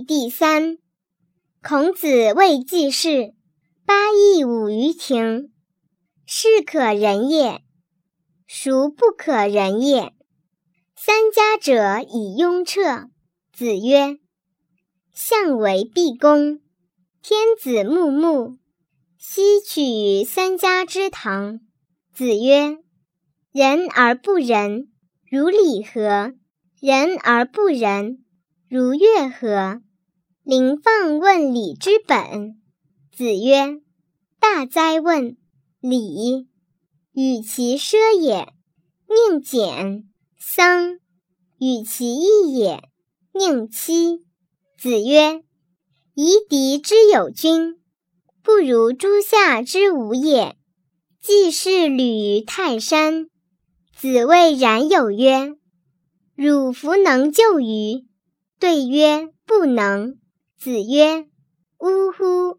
第三。孔子谓季氏：“八佾舞于庭，是可忍也，孰不可忍也？”三家者以雍彻。子曰：“相为毕公，天子穆穆，奚取于三家之堂？”子曰：“仁而不仁，如礼何？仁而不仁，如乐何？”临放问礼之本。子曰：“大哉问！礼，与其奢也，宁俭；丧，与其义也，宁戚。”子曰：“夷狄之有君，不如诸夏之无也。”既是履于泰山。子谓冉有曰：“汝弗能就于？”对曰：“不能。”子曰：“呜呼！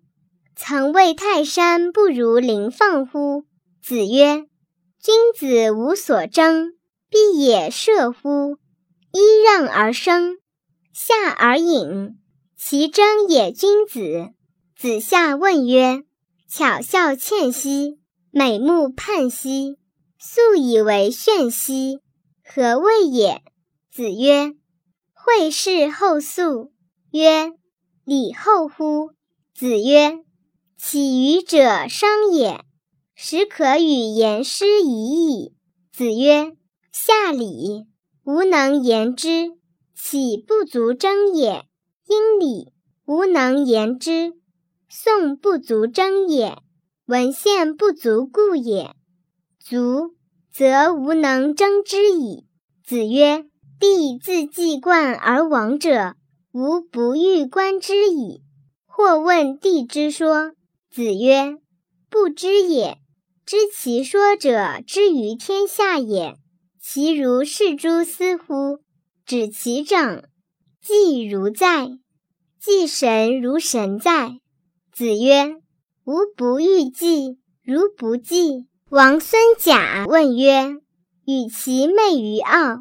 曾谓泰山不如林放乎？”子曰：“君子无所争，必也射乎！揖让而生，下而饮，其争也君子。”子夏问曰：“巧笑倩兮，美目盼兮，素以为炫兮，何谓也？”子曰：“惠氏后素。”曰。礼后乎？子曰：“起予者商也，始可与言师已矣。”子曰：“下礼，吾能言之，岂不足争也？殷礼，吾能言之，宋不足争也。文献不足故也。足，则无能争之矣。”子曰：“帝自既冠而亡者。”吾不欲观之矣。或问帝之说，子曰：“不知也。知其说者，之于天下也。其如是诸斯乎？指其长，既如在，既神如神在。”子曰：“吾不欲祭，如不祭。”王孙贾问曰：“与其媚于傲，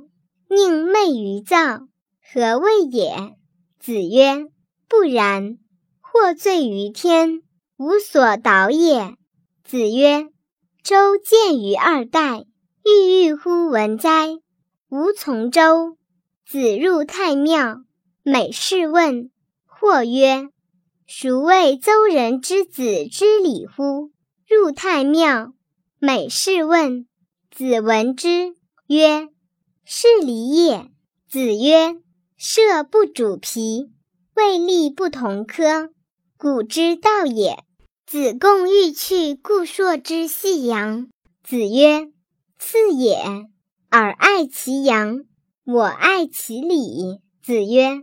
宁媚于躁，何谓也？”子曰：“不然，或罪于天，无所导也。”子曰：“周见于二代，郁郁乎文哉！吾从周。子入太庙，每事问。或曰：‘孰谓邹人之子知礼乎？’入太庙，每事问。子闻之，曰：‘是礼也。’子曰。射不主皮，未立不同科，古之道也。子贡欲去故硕之细阳。子曰：“次也，尔爱其阳，我爱其礼。”子曰：“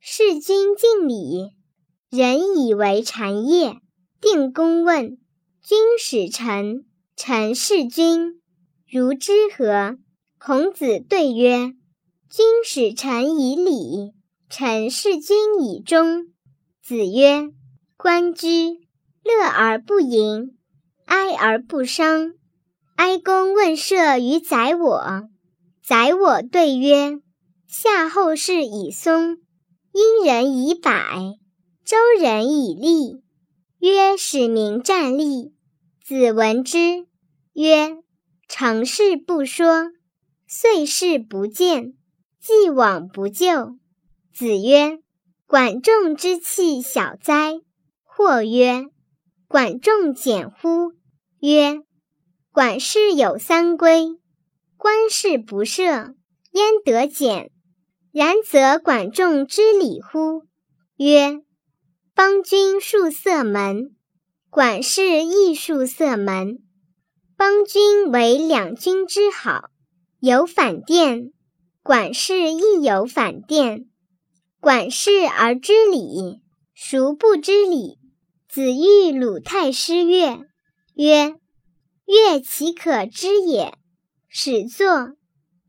事君敬礼，人以为谄业。”定公问：“君使臣，臣事君，如之何？”孔子对曰。君使臣以礼，臣事君以忠。子曰：“关雎，乐而不淫，哀而不伤。哀公问射于宰我，宰我对曰：‘夏后氏以松，殷人以柏，周人以栗。’曰：‘使民战栗。’子闻之曰：‘成事不说，遂事不见。’”既往不咎。子曰：“管仲之器小哉！”或曰：“管仲简乎？”曰：“管事有三规，官事不赦，焉得简？然则管仲之礼乎？”曰：“邦君树色门，管事亦树色门。邦君为两君之好，有反殿。”管氏亦有反殿，管氏而知礼，孰不知礼？子欲鲁太师乐，曰：“乐其可知也。始作，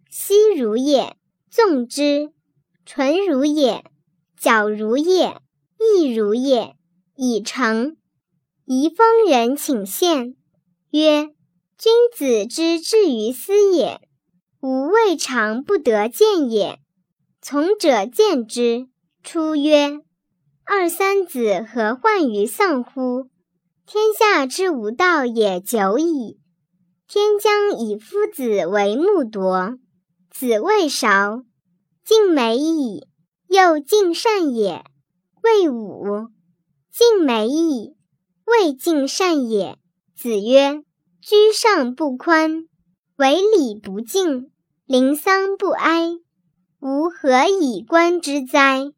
息如也；纵之，纯如也；矫如也；意如也。已成。”宜丰人请献，曰：“君子之至于斯也。”吾未尝不得见也。从者见之，出曰：“二三子何患于丧乎？天下之无道也久矣。天将以夫子为木铎，子未韶，敬美矣，又敬善也。未午，敬美矣，未敬善也。子曰：居上不宽，为礼不敬，临丧不哀，吾何以观之哉？